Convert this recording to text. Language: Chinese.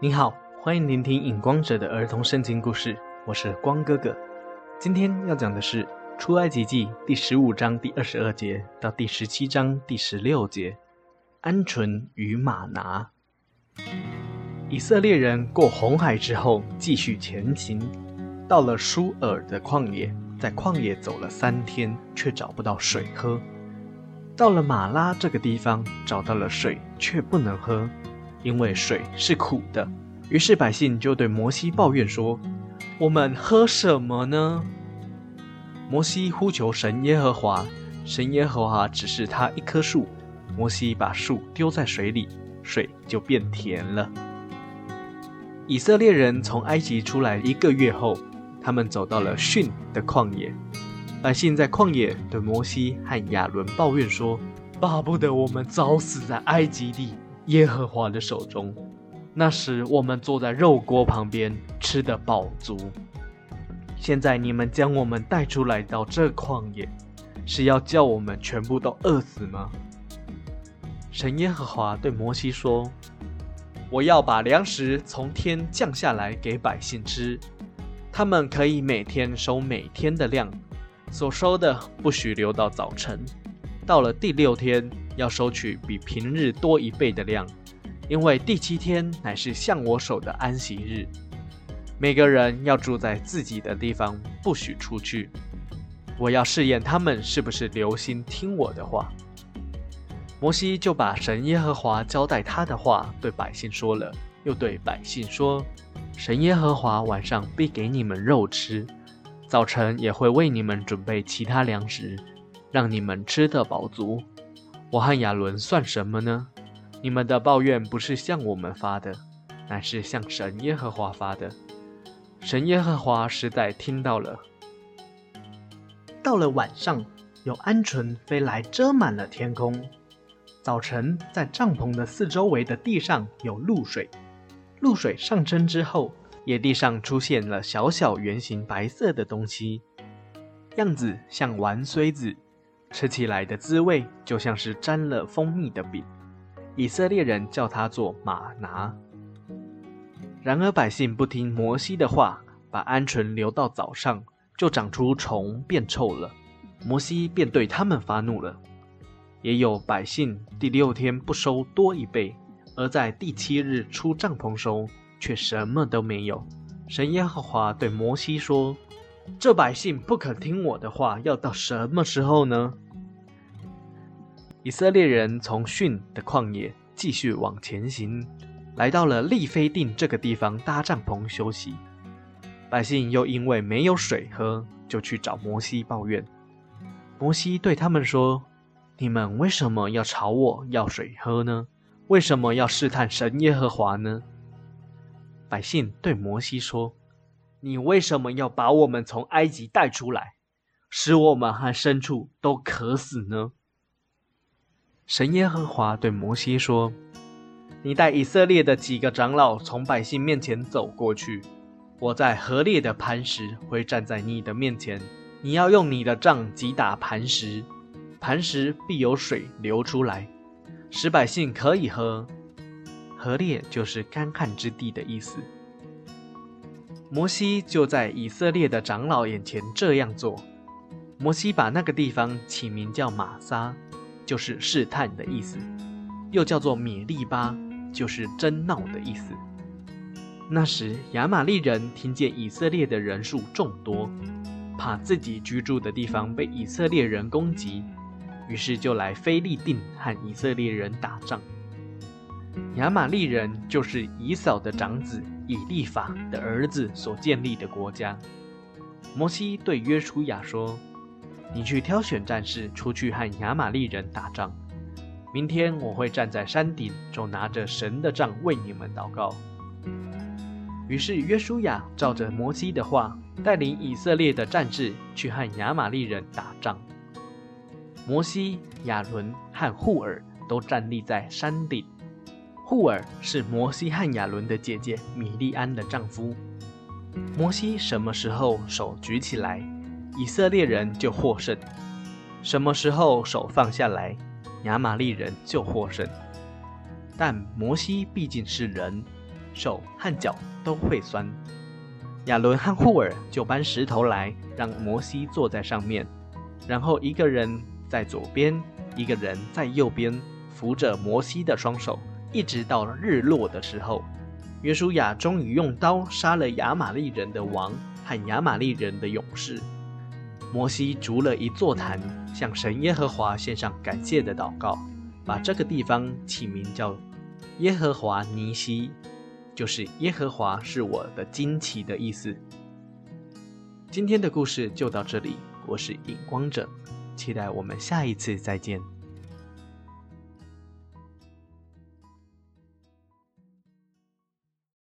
你好，欢迎聆听影光者的儿童圣经故事，我是光哥哥。今天要讲的是出埃及记第十五章第二十二节到第十七章第十六节，鹌鹑与马拿。以色列人过红海之后，继续前行，到了舒尔的旷野，在旷野走了三天，却找不到水喝。到了马拉这个地方，找到了水，却不能喝。因为水是苦的，于是百姓就对摩西抱怨说：“我们喝什么呢？”摩西呼求神耶和华，神耶和华指示他一棵树，摩西把树丢在水里，水就变甜了。以色列人从埃及出来一个月后，他们走到了逊的旷野，百姓在旷野对摩西和亚伦抱怨说：“巴不得我们早死在埃及地。”耶和华的手中，那时我们坐在肉锅旁边，吃得饱足。现在你们将我们带出来到这旷野，是要叫我们全部都饿死吗？神耶和华对摩西说：“我要把粮食从天降下来给百姓吃，他们可以每天收每天的量，所收的不许留到早晨。到了第六天。”要收取比平日多一倍的量，因为第七天乃是向我守的安息日。每个人要住在自己的地方，不许出去。我要试验他们是不是留心听我的话。摩西就把神耶和华交代他的话对百姓说了，又对百姓说：神耶和华晚上必给你们肉吃，早晨也会为你们准备其他粮食，让你们吃得饱足。我和亚伦算什么呢？你们的抱怨不是向我们发的，乃是向神耶和华发的。神耶和华实在听到了。到了晚上，有鹌鹑飞来，遮满了天空。早晨，在帐篷的四周围的地上有露水。露水上升之后，野地上出现了小小圆形白色的东西，样子像玩锥子。吃起来的滋味就像是沾了蜂蜜的饼，以色列人叫它做马拿。然而百姓不听摩西的话，把鹌鹑留到早上，就长出虫，变臭了。摩西便对他们发怒了。也有百姓第六天不收多一倍，而在第七日出帐篷收，却什么都没有。神耶和华对摩西说。这百姓不肯听我的话，要到什么时候呢？以色列人从逊的旷野继续往前行，来到了利非定这个地方搭帐篷休息。百姓又因为没有水喝，就去找摩西抱怨。摩西对他们说：“你们为什么要朝我要水喝呢？为什么要试探神耶和华呢？”百姓对摩西说。你为什么要把我们从埃及带出来，使我们和牲畜都渴死呢？神耶和华对摩西说：“你带以色列的几个长老从百姓面前走过去，我在河烈的磐石会站在你的面前，你要用你的杖击打磐石，磐石必有水流出来，使百姓可以喝。河烈就是干旱之地的意思。”摩西就在以色列的长老眼前这样做。摩西把那个地方起名叫玛撒，就是试探的意思；又叫做米利巴，就是争闹的意思。那时亚玛利人听见以色列的人数众多，怕自己居住的地方被以色列人攻击，于是就来菲利定和以色列人打仗。亚玛利人就是以扫的长子。以立法的儿子所建立的国家，摩西对约书亚说：“你去挑选战士出去和亚玛利人打仗。明天我会站在山顶，手拿着神的杖为你们祷告。”于是约书亚照着摩西的话，带领以色列的战士去和亚玛利人打仗。摩西、亚伦和户尔都站立在山顶。护尔是摩西和亚伦的姐姐米利安的丈夫。摩西什么时候手举起来，以色列人就获胜；什么时候手放下来，亚玛利人就获胜。但摩西毕竟是人，手和脚都会酸。亚伦和霍尔就搬石头来，让摩西坐在上面，然后一个人在左边，一个人在右边，扶着摩西的双手，一直到日落的时候，约书亚终于用刀杀了亚玛利人的王和亚玛利人的勇士。摩西筑了一座坛，向神耶和华献上感谢的祷告，把这个地方起名叫耶和华尼西。就是耶和华是我的惊奇的意思。今天的故事就到这里，我是影光者，期待我们下一次再见。